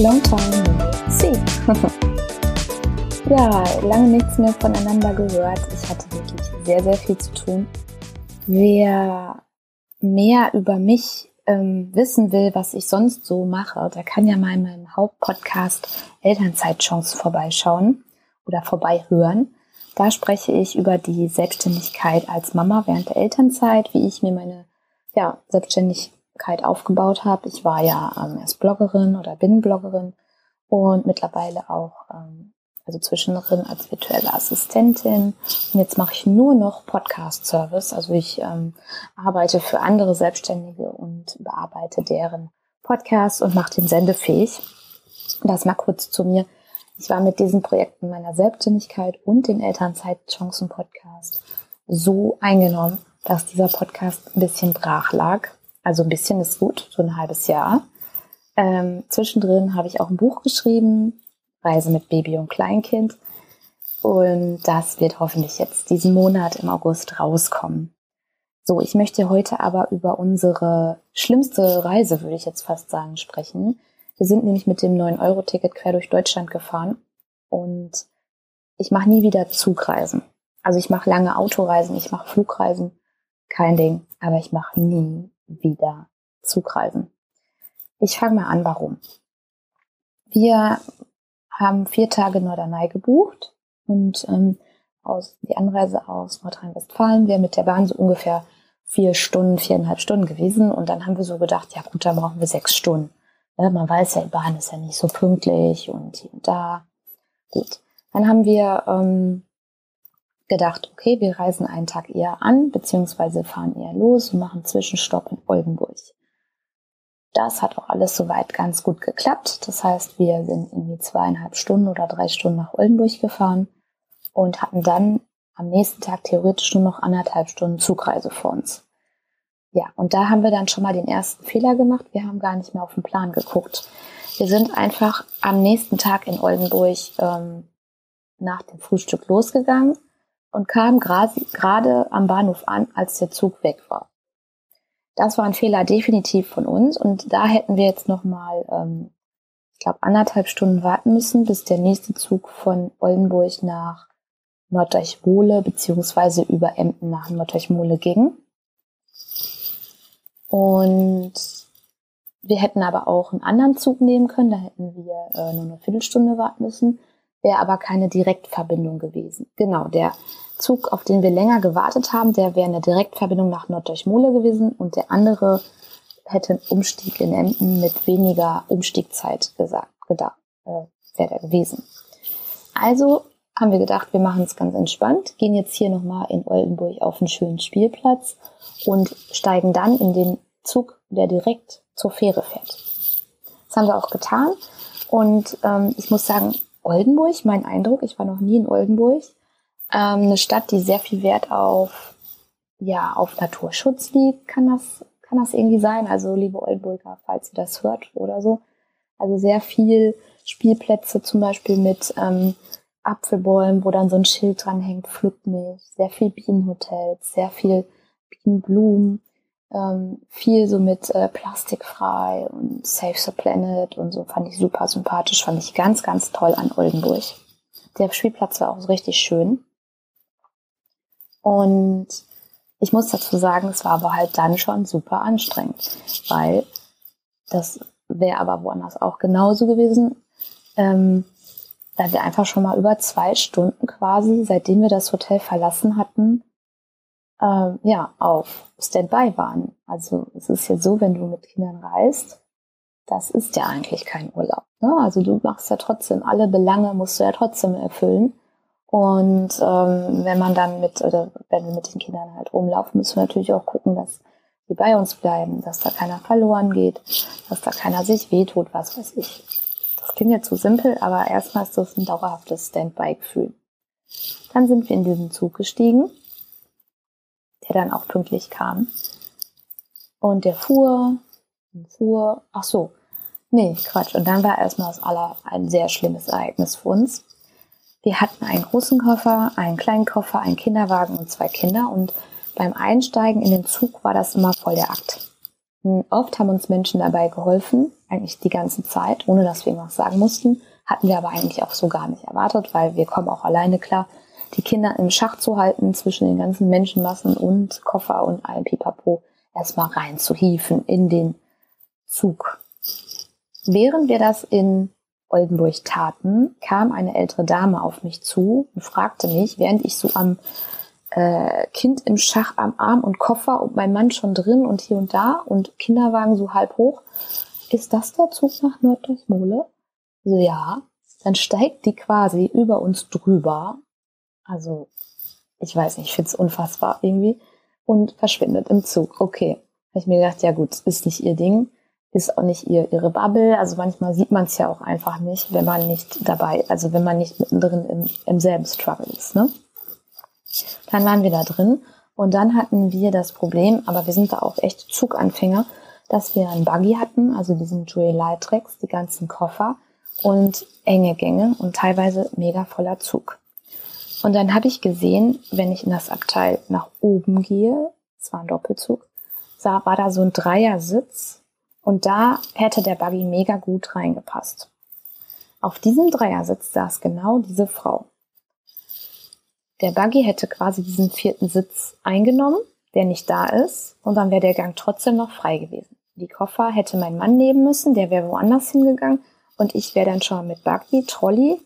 Long time see. ja, lange nichts mehr voneinander gehört. Ich hatte wirklich sehr, sehr viel zu tun. Wer mehr über mich ähm, wissen will, was ich sonst so mache, der kann ja mal in meinem Hauptpodcast Elternzeitchance vorbeischauen oder vorbeihören. Da spreche ich über die Selbstständigkeit als Mama während der Elternzeit, wie ich mir meine ja, Selbstständigkeit aufgebaut habe. Ich war ja ähm, erst Bloggerin oder bin Bloggerin und mittlerweile auch ähm, also zwischendrin als virtuelle Assistentin. Und jetzt mache ich nur noch Podcast-Service. Also ich ähm, arbeite für andere Selbstständige und bearbeite deren Podcasts und mache den sendefähig. Das mal kurz zu mir. Ich war mit diesen Projekten meiner Selbstständigkeit und den Elternzeitchancen-Podcast so eingenommen, dass dieser Podcast ein bisschen brach lag. Also ein bisschen ist gut, so ein halbes Jahr. Ähm, zwischendrin habe ich auch ein Buch geschrieben, Reise mit Baby und Kleinkind. Und das wird hoffentlich jetzt diesen Monat im August rauskommen. So, ich möchte heute aber über unsere schlimmste Reise, würde ich jetzt fast sagen, sprechen. Wir sind nämlich mit dem 9-Euro-Ticket quer durch Deutschland gefahren und ich mache nie wieder Zugreisen. Also ich mache lange Autoreisen, ich mache Flugreisen, kein Ding, aber ich mache nie wieder Zugreisen. Ich fange mal an, warum. Wir haben vier Tage Norderney gebucht und ähm, aus, die Anreise aus Nordrhein-Westfalen wäre mit der Bahn so ungefähr vier Stunden, viereinhalb Stunden gewesen. Und dann haben wir so gedacht, ja gut, dann brauchen wir sechs Stunden. Ja, man weiß ja, die Bahn ist ja nicht so pünktlich und hier und da. Gut. Dann haben wir ähm, gedacht, okay, wir reisen einen Tag eher an, beziehungsweise fahren eher los und machen Zwischenstopp in Oldenburg. Das hat auch alles soweit ganz gut geklappt. Das heißt, wir sind irgendwie zweieinhalb Stunden oder drei Stunden nach Oldenburg gefahren und hatten dann am nächsten Tag theoretisch nur noch anderthalb Stunden Zugreise vor uns. Ja, und da haben wir dann schon mal den ersten Fehler gemacht. Wir haben gar nicht mehr auf den Plan geguckt. Wir sind einfach am nächsten Tag in Oldenburg ähm, nach dem Frühstück losgegangen und kamen gerade am Bahnhof an, als der Zug weg war. Das war ein Fehler definitiv von uns und da hätten wir jetzt noch mal, ähm, ich glaube, anderthalb Stunden warten müssen, bis der nächste Zug von Oldenburg nach Norddeich-Wohle beziehungsweise über Emden nach Norddeich-Wohle ging. Und wir hätten aber auch einen anderen Zug nehmen können, da hätten wir äh, nur eine Viertelstunde warten müssen, wäre aber keine Direktverbindung gewesen. Genau, der Zug, auf den wir länger gewartet haben, der wäre eine Direktverbindung nach Norddurchmole gewesen und der andere hätte einen Umstieg in Emden mit weniger Umstiegzeit gesagt, gedacht, äh, wäre der gewesen. Also haben wir gedacht, wir machen es ganz entspannt, gehen jetzt hier nochmal in Oldenburg auf einen schönen Spielplatz und steigen dann in den Zug, der direkt zur Fähre fährt. Das haben wir auch getan und ähm, ich muss sagen, Oldenburg, mein Eindruck, ich war noch nie in Oldenburg, ähm, eine Stadt, die sehr viel Wert auf, ja, auf Naturschutz liegt, kann das, kann das irgendwie sein. Also, liebe Oldenburger, falls ihr das hört oder so. Also sehr viel Spielplätze zum Beispiel mit ähm, Apfelbäumen, wo dann so ein Schild dran hängt, pflückt mich. Sehr viel Bienenhotels, sehr viel Bienenblumen, ähm, viel so mit äh, plastikfrei und Save the Planet und so fand ich super sympathisch, fand ich ganz, ganz toll an Oldenburg. Der Spielplatz war auch richtig schön. Und ich muss dazu sagen, es war aber halt dann schon super anstrengend, weil das wäre aber woanders auch genauso gewesen, ähm, da wir einfach schon mal über zwei Stunden quasi, seitdem wir das Hotel verlassen hatten, äh, ja, auf Standby waren. Also es ist ja so, wenn du mit Kindern reist, das ist ja eigentlich kein Urlaub. Ne? Also du machst ja trotzdem, alle Belange musst du ja trotzdem erfüllen. Und ähm, wenn man dann mit, oder wenn wir mit den Kindern halt rumlaufen, müssen wir natürlich auch gucken, dass die bei uns bleiben, dass da keiner verloren geht, dass da keiner sich wehtut, was weiß ich. Das klingt jetzt zu simpel, aber erstmal ist das ein dauerhaftes Standby-Gefühl. Dann sind wir in diesen Zug gestiegen, der dann auch pünktlich kam. Und der fuhr fuhr, ach so, nee, Quatsch. Und dann war erstmal das aller ein sehr schlimmes Ereignis für uns wir hatten einen großen Koffer, einen kleinen Koffer, einen Kinderwagen und zwei Kinder. Und beim Einsteigen in den Zug war das immer voll der Akt. Hm, oft haben uns Menschen dabei geholfen, eigentlich die ganze Zeit, ohne dass wir irgendwas sagen mussten. Hatten wir aber eigentlich auch so gar nicht erwartet, weil wir kommen auch alleine klar, die Kinder im Schach zu halten zwischen den ganzen Menschenmassen und Koffer und allem Pipapo erstmal rein zu hieven in den Zug. Während wir das in Oldenburg taten, kam eine ältere Dame auf mich zu und fragte mich, während ich so am äh, Kind im Schach am Arm und Koffer und mein Mann schon drin und hier und da und Kinderwagen so halb hoch. Ist das der Zug nach Norddeutschmole? So, ja. Dann steigt die quasi über uns drüber. Also, ich weiß nicht, ich finde es unfassbar irgendwie. Und verschwindet im Zug. Okay. Habe ich mir gedacht, ja gut, ist nicht ihr Ding, ist auch nicht ihr, ihre Bubble. Also manchmal sieht man es ja auch einfach nicht, wenn man nicht dabei, also wenn man nicht mittendrin im, im selben Struggle ist, ne? Dann waren wir da drin und dann hatten wir das Problem, aber wir sind da auch echt Zuganfänger, dass wir einen Buggy hatten, also diesen Joey Lightrex, die ganzen Koffer und enge Gänge und teilweise mega voller Zug. Und dann habe ich gesehen, wenn ich in das Abteil nach oben gehe, es war ein Doppelzug, sah, war da so ein Dreiersitz und da hätte der Buggy mega gut reingepasst. Auf diesem Dreiersitz saß genau diese Frau. Der Buggy hätte quasi diesen vierten Sitz eingenommen, der nicht da ist, und dann wäre der Gang trotzdem noch frei gewesen. Die Koffer hätte mein Mann nehmen müssen, der wäre woanders hingegangen und ich wäre dann schon mit Buggy, Trolley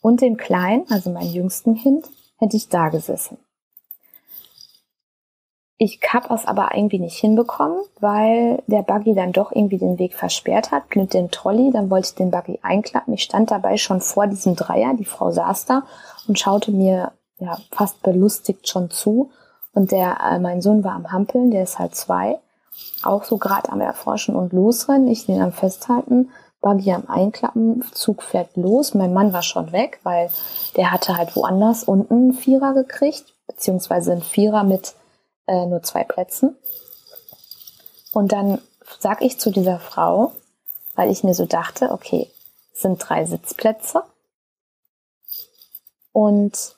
und dem Kleinen, also meinem jüngsten Kind, hätte ich da gesessen. Ich habe es aber irgendwie nicht hinbekommen, weil der Buggy dann doch irgendwie den Weg versperrt hat mit dem Trolley. Dann wollte ich den Buggy einklappen. Ich stand dabei schon vor diesem Dreier. Die Frau saß da und schaute mir ja, fast belustigt schon zu. Und der, äh, mein Sohn war am Hampeln, der ist halt zwei, auch so gerade am Erforschen und losrennen, ich den am Festhalten, Buggy am Einklappen, Zug fährt los. Mein Mann war schon weg, weil der hatte halt woanders unten einen Vierer gekriegt, beziehungsweise einen Vierer mit äh, nur zwei Plätzen. Und dann sag ich zu dieser Frau, weil ich mir so dachte, okay, sind drei Sitzplätze. Und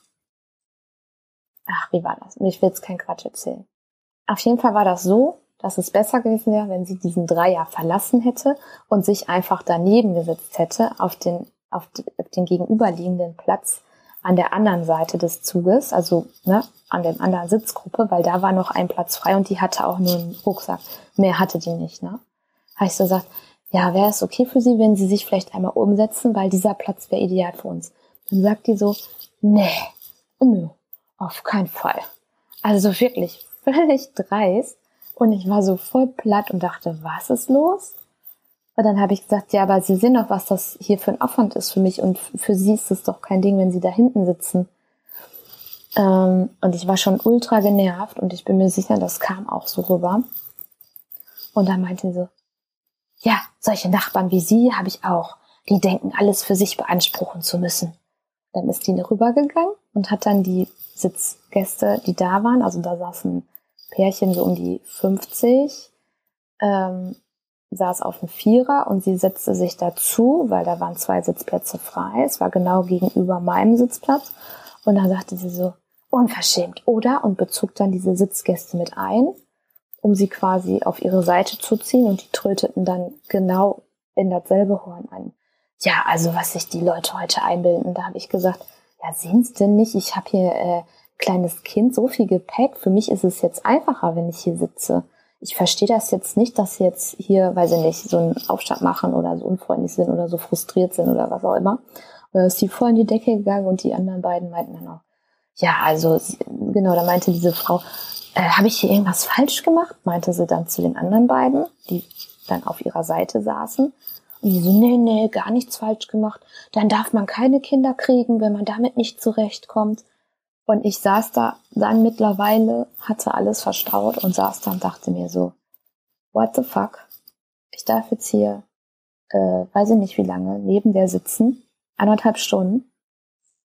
ach, wie war das? Ich will jetzt keinen Quatsch erzählen. Auf jeden Fall war das so, dass es besser gewesen wäre, wenn sie diesen Dreier verlassen hätte und sich einfach daneben gesetzt hätte auf den, auf, den gegenüberliegenden Platz an der anderen Seite des Zuges, also ne, an der anderen Sitzgruppe, weil da war noch ein Platz frei und die hatte auch nur einen Rucksack. Mehr hatte die nicht. Ne? Habe ich so gesagt, ja, wäre es okay für Sie, wenn Sie sich vielleicht einmal umsetzen, weil dieser Platz wäre ideal für uns. Dann sagt die so, nee, nö, auf keinen Fall. Also wirklich völlig dreist. Und ich war so voll platt und dachte, was ist los? Und dann habe ich gesagt, ja, aber Sie sehen doch, was das hier für ein Aufwand ist für mich. Und für Sie ist es doch kein Ding, wenn Sie da hinten sitzen. Ähm, und ich war schon ultra genervt und ich bin mir sicher, das kam auch so rüber. Und dann meinte sie so, ja, solche Nachbarn wie Sie habe ich auch. Die denken, alles für sich beanspruchen zu müssen. Dann ist die rübergegangen und hat dann die Sitzgäste, die da waren. Also da saßen Pärchen so um die 50, ähm, saß auf dem Vierer und sie setzte sich dazu, weil da waren zwei Sitzplätze frei. Es war genau gegenüber meinem Sitzplatz. Und dann sagte sie so, unverschämt, oder? Und bezog dann diese Sitzgäste mit ein, um sie quasi auf ihre Seite zu ziehen und die tröteten dann genau in dasselbe Horn ein. Ja, also was sich die Leute heute einbilden, da habe ich gesagt, ja, sehen Sie denn nicht, ich habe hier äh, kleines Kind, so viel Gepäck. Für mich ist es jetzt einfacher, wenn ich hier sitze. Ich verstehe das jetzt nicht, dass sie jetzt hier, weil sie nicht so einen Aufstand machen oder so unfreundlich sind oder so frustriert sind oder was auch immer. Oder ist die voll in die Decke gegangen und die anderen beiden meinten dann auch, ja, also genau, da meinte diese Frau, äh, habe ich hier irgendwas falsch gemacht? Meinte sie dann zu den anderen beiden, die dann auf ihrer Seite saßen. Und die so, nee, nee, gar nichts falsch gemacht. Dann darf man keine Kinder kriegen, wenn man damit nicht zurechtkommt. Und ich saß da dann mittlerweile, hatte alles verstaut und saß da und dachte mir so, what the fuck? Ich darf jetzt hier, äh, weiß ich nicht wie lange, neben der sitzen, anderthalb Stunden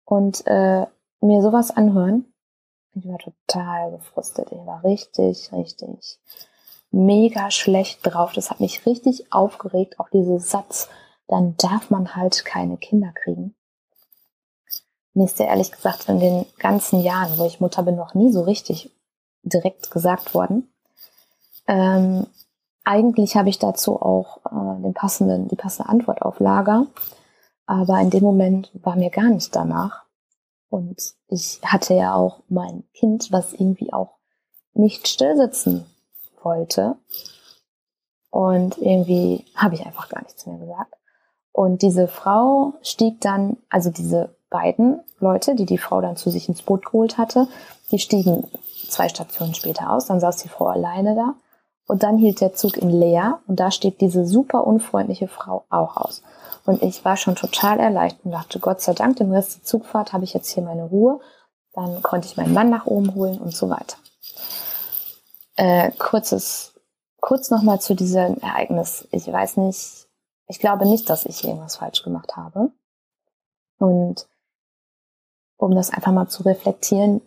und äh, mir sowas anhören. Ich war total gefrustet. Ich war richtig, richtig mega schlecht drauf. Das hat mich richtig aufgeregt, auch dieser Satz, dann darf man halt keine Kinder kriegen. Mir ist ja ehrlich gesagt in den ganzen Jahren, wo ich Mutter bin, noch nie so richtig direkt gesagt worden. Ähm, eigentlich habe ich dazu auch äh, den passenden, die passende Antwort auf Lager. Aber in dem Moment war mir gar nicht danach. Und ich hatte ja auch mein Kind, was irgendwie auch nicht stillsitzen wollte. Und irgendwie habe ich einfach gar nichts mehr gesagt. Und diese Frau stieg dann, also diese beiden Leute, die die Frau dann zu sich ins Boot geholt hatte, die stiegen zwei Stationen später aus. Dann saß die Frau alleine da. Und dann hielt der Zug in Leer und da steht diese super unfreundliche Frau auch aus. Und ich war schon total erleichtert und dachte, Gott sei Dank, den Rest der Zugfahrt habe ich jetzt hier meine Ruhe. Dann konnte ich meinen Mann nach oben holen und so weiter. Äh, kurzes, kurz nochmal zu diesem Ereignis. Ich weiß nicht, ich glaube nicht, dass ich irgendwas falsch gemacht habe. Und um das einfach mal zu reflektieren,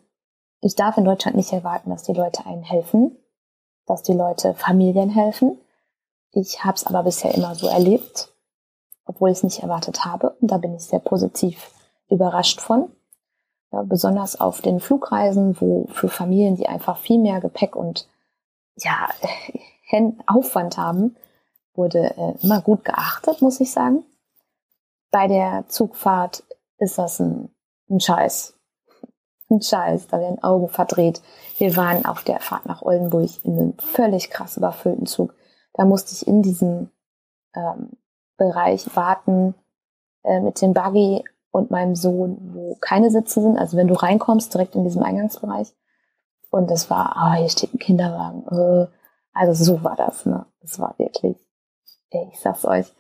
ich darf in Deutschland nicht erwarten, dass die Leute einen helfen, dass die Leute Familien helfen. Ich habe es aber bisher immer so erlebt, obwohl ich es nicht erwartet habe. Und da bin ich sehr positiv überrascht von. Ja, besonders auf den Flugreisen, wo für Familien, die einfach viel mehr Gepäck und ja, Aufwand haben, wurde äh, immer gut geachtet, muss ich sagen. Bei der Zugfahrt ist das ein, ein Scheiß. Ein Scheiß, da werden Augen verdreht. Wir waren auf der Fahrt nach Oldenburg in einem völlig krass überfüllten Zug. Da musste ich in diesem ähm, Bereich warten äh, mit dem Buggy und meinem Sohn, wo keine Sitze sind. Also wenn du reinkommst, direkt in diesem Eingangsbereich. Und es war, ah, oh, hier steht ein Kinderwagen. Äh, also so war das, ne? Es war wirklich, ey, ich sag's euch,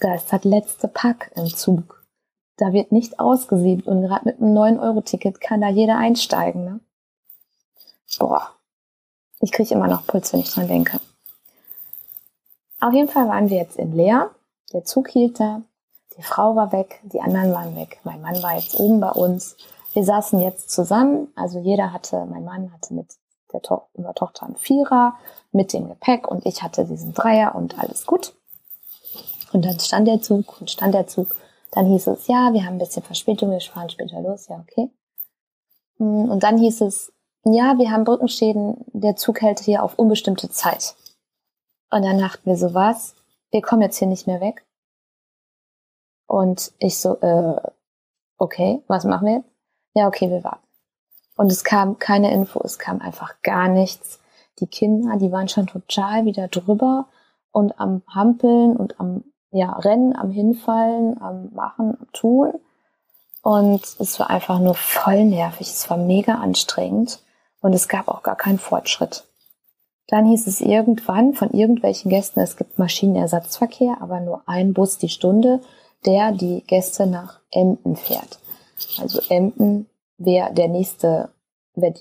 das letzte Pack im Zug da wird nicht ausgesiebt und gerade mit einem 9-Euro-Ticket kann da jeder einsteigen. Ne? Boah, ich kriege immer noch Puls, wenn ich dran denke. Auf jeden Fall waren wir jetzt in Leer. Der Zug hielt da. Die Frau war weg, die anderen waren weg. Mein Mann war jetzt oben bei uns. Wir saßen jetzt zusammen. Also jeder hatte, mein Mann hatte mit der to unserer Tochter einen Vierer mit dem Gepäck und ich hatte diesen Dreier und alles gut. Und dann stand der Zug und stand der Zug dann hieß es, ja, wir haben ein bisschen Verspätung, wir fahren später los, ja, okay. Mm, und dann hieß es, ja, wir haben Brückenschäden, der Zug hält hier auf unbestimmte Zeit. Und dann dachten wir so, was? Wir kommen jetzt hier nicht mehr weg. Und ich so, äh, okay, was machen wir jetzt? Ja, okay, wir warten. Und es kam keine Info, es kam einfach gar nichts. Die Kinder, die waren schon total wieder drüber und am Hampeln und am ja, Rennen, am Hinfallen, am Machen, am Tun. Und es war einfach nur voll nervig. Es war mega anstrengend und es gab auch gar keinen Fortschritt. Dann hieß es irgendwann von irgendwelchen Gästen, es gibt Maschinenersatzverkehr, aber nur ein Bus die Stunde, der die Gäste nach Emden fährt. Also Emden wäre der nächste, wäre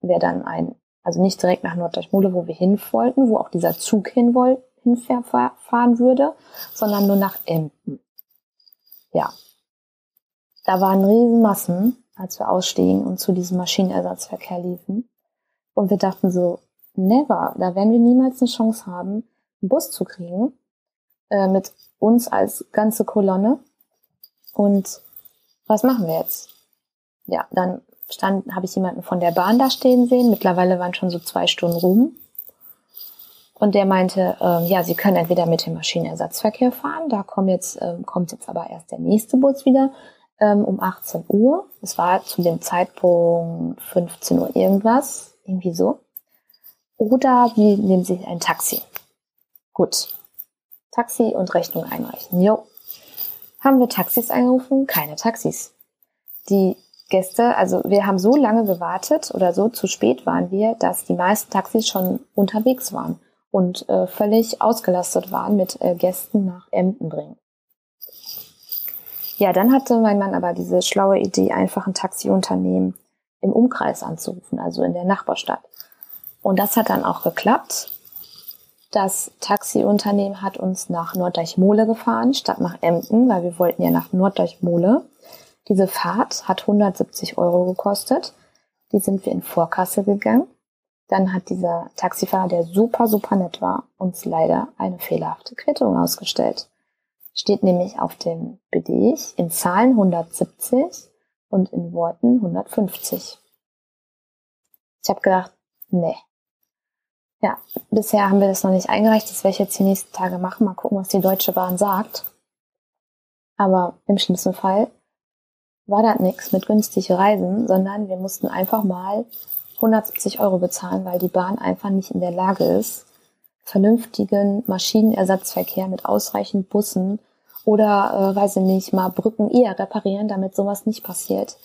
wär dann ein, also nicht direkt nach Norddeutschmule, wo wir hin wollten, wo auch dieser Zug hin wollte, hinfahren würde, sondern nur nach Emden. Ja. Da waren Riesenmassen, als wir ausstiegen und zu diesem Maschinenersatzverkehr liefen. Und wir dachten so, never, da werden wir niemals eine Chance haben, einen Bus zu kriegen, äh, mit uns als ganze Kolonne. Und was machen wir jetzt? Ja, dann stand, habe ich jemanden von der Bahn da stehen sehen. Mittlerweile waren schon so zwei Stunden rum. Und der meinte, ähm, ja, Sie können entweder mit dem Maschinenersatzverkehr fahren, da kommt jetzt, ähm, kommt jetzt aber erst der nächste Bus wieder ähm, um 18 Uhr. Es war zu dem Zeitpunkt 15 Uhr irgendwas, irgendwie so. Oder wir nehmen Sie ein Taxi. Gut. Taxi und Rechnung einreichen. Jo. Haben wir Taxis eingerufen? Keine Taxis. Die Gäste, also wir haben so lange gewartet oder so zu spät waren wir, dass die meisten Taxis schon unterwegs waren und äh, völlig ausgelastet waren mit äh, Gästen nach Emden bringen. Ja, dann hatte mein Mann aber diese schlaue Idee, einfach ein Taxiunternehmen im Umkreis anzurufen, also in der Nachbarstadt. Und das hat dann auch geklappt. Das Taxiunternehmen hat uns nach Norddeichmole gefahren, statt nach Emden, weil wir wollten ja nach Norddeichmole. Diese Fahrt hat 170 Euro gekostet. Die sind wir in Vorkasse gegangen. Dann hat dieser Taxifahrer, der super, super nett war, uns leider eine fehlerhafte Quittung ausgestellt. Steht nämlich auf dem Beleg in Zahlen 170 und in Worten 150. Ich habe gedacht, nee. Ja, bisher haben wir das noch nicht eingereicht. Das werde ich jetzt die nächsten Tage machen. Mal gucken, was die Deutsche Bahn sagt. Aber im schlimmsten Fall war das nichts mit günstige Reisen, sondern wir mussten einfach mal 170 Euro bezahlen, weil die Bahn einfach nicht in der Lage ist, vernünftigen Maschinenersatzverkehr mit ausreichend Bussen oder, äh, weiß ich nicht, mal Brücken eher reparieren, damit sowas nicht passiert,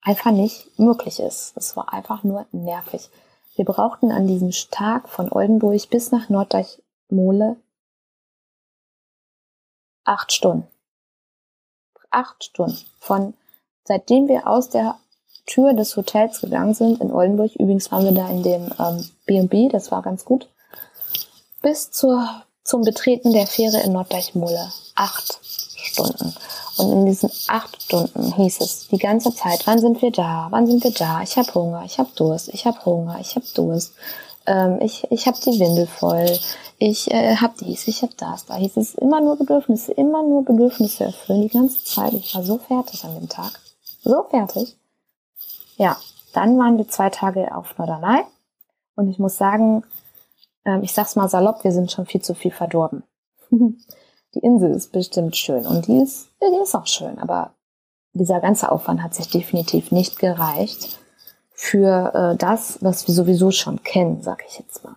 einfach nicht möglich ist. Das war einfach nur nervig. Wir brauchten an diesem Tag von Oldenburg bis nach Norddeich-Mole acht Stunden. Acht Stunden. Von, seitdem wir aus der Tür des Hotels gegangen sind in Oldenburg, übrigens waren wir da in dem B&B, ähm, das war ganz gut, bis zur, zum Betreten der Fähre in Norddeich-Mole. Acht Stunden. Und in diesen acht Stunden hieß es die ganze Zeit, wann sind wir da? Wann sind wir da? Ich habe Hunger, ich habe Durst, ich habe Hunger, ich habe Durst. Ähm, ich ich habe die Windel voll. Ich äh, habe dies, ich habe das. Da hieß es immer nur Bedürfnisse, immer nur Bedürfnisse erfüllen die ganze Zeit. Ich war so fertig an dem Tag. So fertig. Ja, dann waren wir zwei Tage auf Norderney. Und ich muss sagen, ähm, ich sag's mal salopp, wir sind schon viel zu viel verdorben. die Insel ist bestimmt schön und die ist, die ist auch schön, aber dieser ganze Aufwand hat sich definitiv nicht gereicht für äh, das, was wir sowieso schon kennen, sag ich jetzt mal.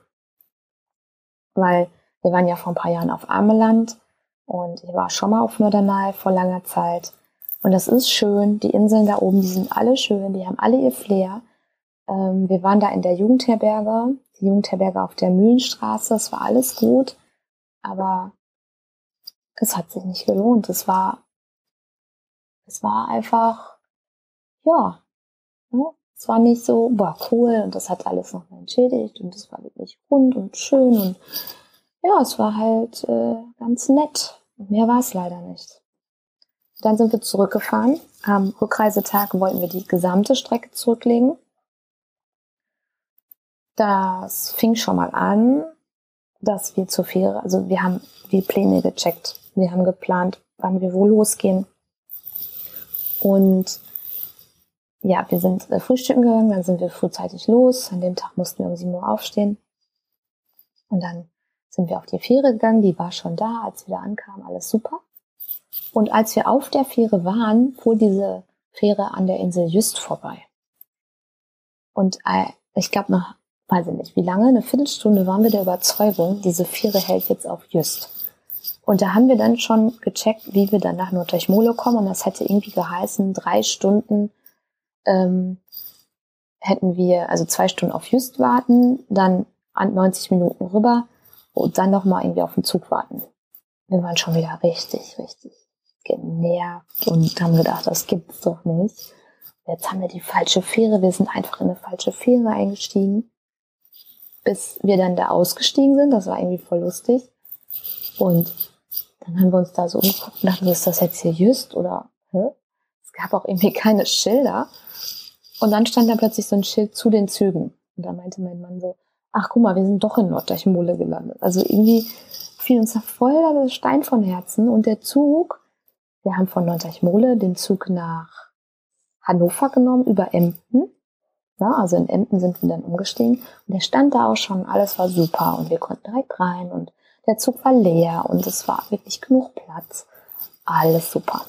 Weil wir waren ja vor ein paar Jahren auf Ameland und ich war schon mal auf Norderney vor langer Zeit. Und das ist schön. Die Inseln da oben, die sind alle schön, die haben alle ihr Flair. Ähm, wir waren da in der Jugendherberge, die Jugendherberge auf der Mühlenstraße, es war alles gut. Aber es hat sich nicht gelohnt. Es war, es war einfach, ja, ne? es war nicht so, boah, cool und das hat alles noch entschädigt und es war wirklich rund und schön und ja, es war halt äh, ganz nett. mehr war es leider nicht. Dann sind wir zurückgefahren. Am Rückreisetag wollten wir die gesamte Strecke zurücklegen. Das fing schon mal an, dass wir zur Fähre, also wir haben die Pläne gecheckt. Wir haben geplant, wann wir wo losgehen. Und ja, wir sind äh, frühstücken gegangen, dann sind wir frühzeitig los. An dem Tag mussten wir um 7 Uhr aufstehen. Und dann sind wir auf die Fähre gegangen, die war schon da, als wir da ankamen, alles super. Und als wir auf der Fähre waren, fuhr diese Fähre an der Insel Just vorbei. Und äh, ich glaube noch, weiß ich nicht, wie lange, eine Viertelstunde waren wir der Überzeugung, diese Fähre hält jetzt auf Just. Und da haben wir dann schon gecheckt, wie wir dann nach Norddeich-Mole kommen. Und das hätte irgendwie geheißen, drei Stunden ähm, hätten wir, also zwei Stunden auf Just warten, dann 90 Minuten rüber und dann nochmal irgendwie auf den Zug warten. Wir waren schon wieder richtig, richtig genervt und haben gedacht, das gibt's doch nicht. Jetzt haben wir die falsche Fähre, wir sind einfach in eine falsche Fähre eingestiegen. Bis wir dann da ausgestiegen sind, das war irgendwie voll lustig. Und dann haben wir uns da so umgeguckt und dachten, ist das jetzt hier just oder hä? Es gab auch irgendwie keine Schilder. Und dann stand da plötzlich so ein Schild zu den Zügen. Und da meinte mein Mann so, ach guck mal, wir sind doch in Norddeich-Mole gelandet. Also irgendwie fiel uns da voll der Stein von Herzen. Und der Zug, wir haben von Norddeich-Mole den Zug nach Hannover genommen über Emden. Ja, also in Emden sind wir dann umgestiegen. Und der stand da auch schon, alles war super. Und wir konnten direkt rein und der Zug war leer und es war wirklich genug Platz. Alles super.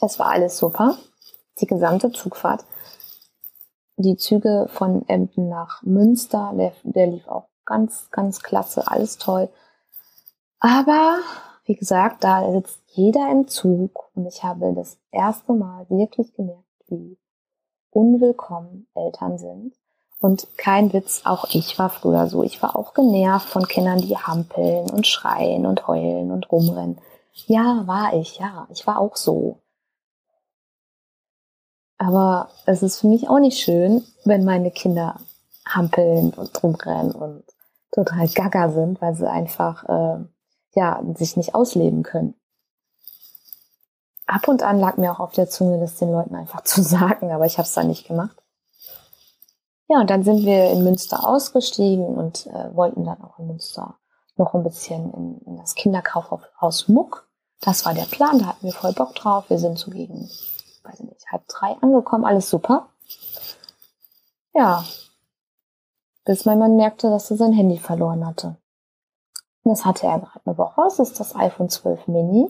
Es war alles super. Die gesamte Zugfahrt. Die Züge von Emden nach Münster, der, der lief auch ganz, ganz klasse, alles toll. Aber, wie gesagt, da sitzt jeder im Zug und ich habe das erste Mal wirklich gemerkt, wie unwillkommen Eltern sind und kein Witz, auch ich war früher so. Ich war auch genervt von Kindern, die hampeln und schreien und heulen und rumrennen. Ja, war ich, ja. Ich war auch so. Aber es ist für mich auch nicht schön, wenn meine Kinder hampeln und rumrennen und total gaga sind, weil sie einfach äh, ja sich nicht ausleben können. Ab und an lag mir auch auf der Zunge, das den Leuten einfach zu sagen, aber ich habe es dann nicht gemacht. Ja, und dann sind wir in Münster ausgestiegen und äh, wollten dann auch in Münster noch ein bisschen in, in das Kinderkaufhaus Muck. Das war der Plan, da hatten wir voll Bock drauf. Wir sind so gegen, weiß ich nicht, halb drei angekommen, alles super. Ja, bis mein Mann merkte, dass er sein Handy verloren hatte. Das hatte er gerade eine Woche. Es ist das iPhone 12 Mini.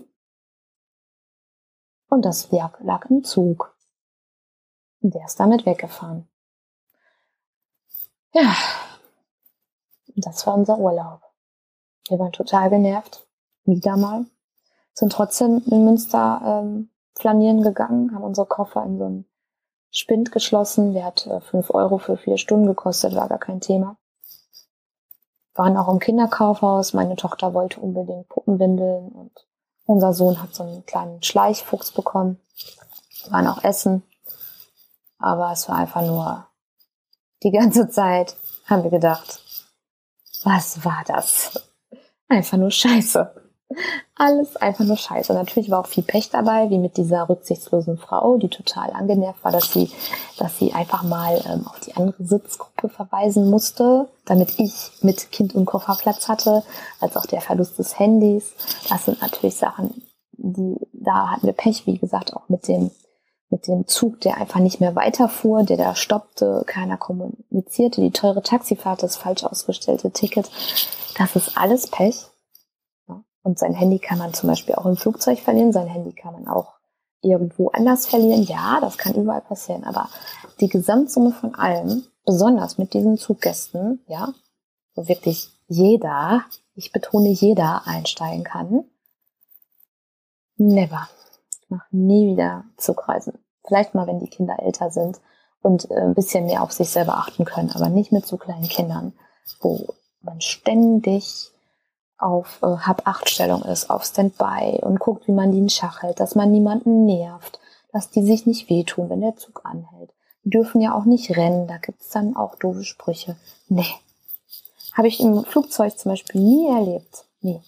Und das lag, lag im Zug. Und der ist damit weggefahren. Ja, das war unser Urlaub. Wir waren total genervt. Wieder mal. Sind trotzdem in Münster ähm, flanieren gegangen, haben unsere Koffer in so einen Spind geschlossen. Der hat äh, 5 Euro für vier Stunden gekostet, war gar kein Thema. Waren auch im Kinderkaufhaus. Meine Tochter wollte unbedingt Puppenwindeln und unser Sohn hat so einen kleinen Schleichfuchs bekommen. Waren auch Essen. Aber es war einfach nur die ganze Zeit, haben wir gedacht, was war das? Einfach nur Scheiße. Alles einfach nur scheiße. Natürlich war auch viel Pech dabei, wie mit dieser rücksichtslosen Frau, die total angenervt war, dass sie, dass sie einfach mal ähm, auf die andere Sitzgruppe verweisen musste, damit ich mit Kind und Koffer Platz hatte, als auch der Verlust des Handys. Das sind natürlich Sachen, die, da hatten wir Pech, wie gesagt, auch mit dem, mit dem Zug, der einfach nicht mehr weiterfuhr, der da stoppte, keiner kommunizierte, die teure Taxifahrt, das falsch ausgestellte Ticket. Das ist alles Pech. Und sein Handy kann man zum Beispiel auch im Flugzeug verlieren, sein Handy kann man auch irgendwo anders verlieren. Ja, das kann überall passieren, aber die Gesamtsumme von allem, besonders mit diesen Zuggästen, ja, wo wirklich jeder, ich betone jeder, einsteigen kann, never. Ich mache nie wieder Zugreisen. Vielleicht mal, wenn die Kinder älter sind und äh, ein bisschen mehr auf sich selber achten können, aber nicht mit so kleinen Kindern, wo man ständig auf äh, Hab-Acht-Stellung ist, auf Standby und guckt, wie man die in Schach hält, dass man niemanden nervt, dass die sich nicht wehtun, wenn der Zug anhält. Die dürfen ja auch nicht rennen, da gibt's dann auch doofe Sprüche. Nee. Habe ich im Flugzeug zum Beispiel nie erlebt. Nee.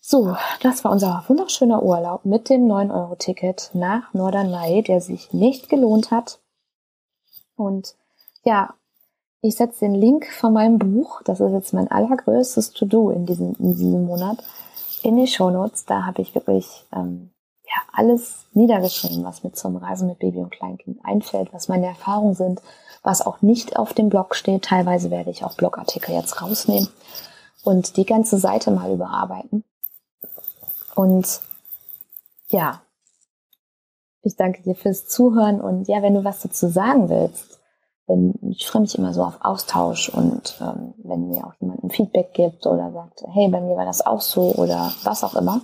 So, das war unser wunderschöner Urlaub mit dem 9-Euro-Ticket nach Norderney, der sich nicht gelohnt hat. Und ja, ich setze den Link von meinem Buch, das ist jetzt mein allergrößtes To-Do in diesem, in diesem Monat, in die Show Notes. Da habe ich wirklich ähm, ja, alles niedergeschrieben, was mir zum Reisen mit Baby und Kleinkind einfällt, was meine Erfahrungen sind, was auch nicht auf dem Blog steht. Teilweise werde ich auch Blogartikel jetzt rausnehmen und die ganze Seite mal überarbeiten. Und ja, ich danke dir fürs Zuhören und ja, wenn du was dazu sagen willst, wenn, ich freue mich immer so auf Austausch und ähm, wenn mir auch jemand ein Feedback gibt oder sagt, hey, bei mir war das auch so oder was auch immer,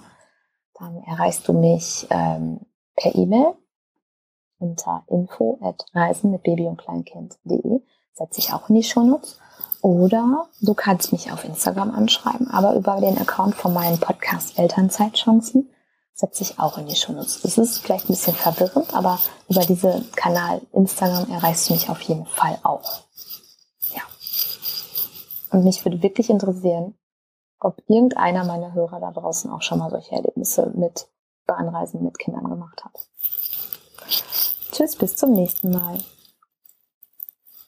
dann erreichst du mich ähm, per E-Mail unter info at reisen mit Baby und Kleinkind.de, setze ich auch in die Shownotes. Oder du kannst mich auf Instagram anschreiben, aber über den Account von meinem Podcast Elternzeitchancen setze ich auch in die Shownotes. Das ist vielleicht ein bisschen verwirrend, aber über diesen Kanal Instagram erreichst du mich auf jeden Fall auch. Ja. Und mich würde wirklich interessieren, ob irgendeiner meiner Hörer da draußen auch schon mal solche Erlebnisse mit Bahnreisen mit Kindern gemacht hat. Tschüss, bis zum nächsten Mal.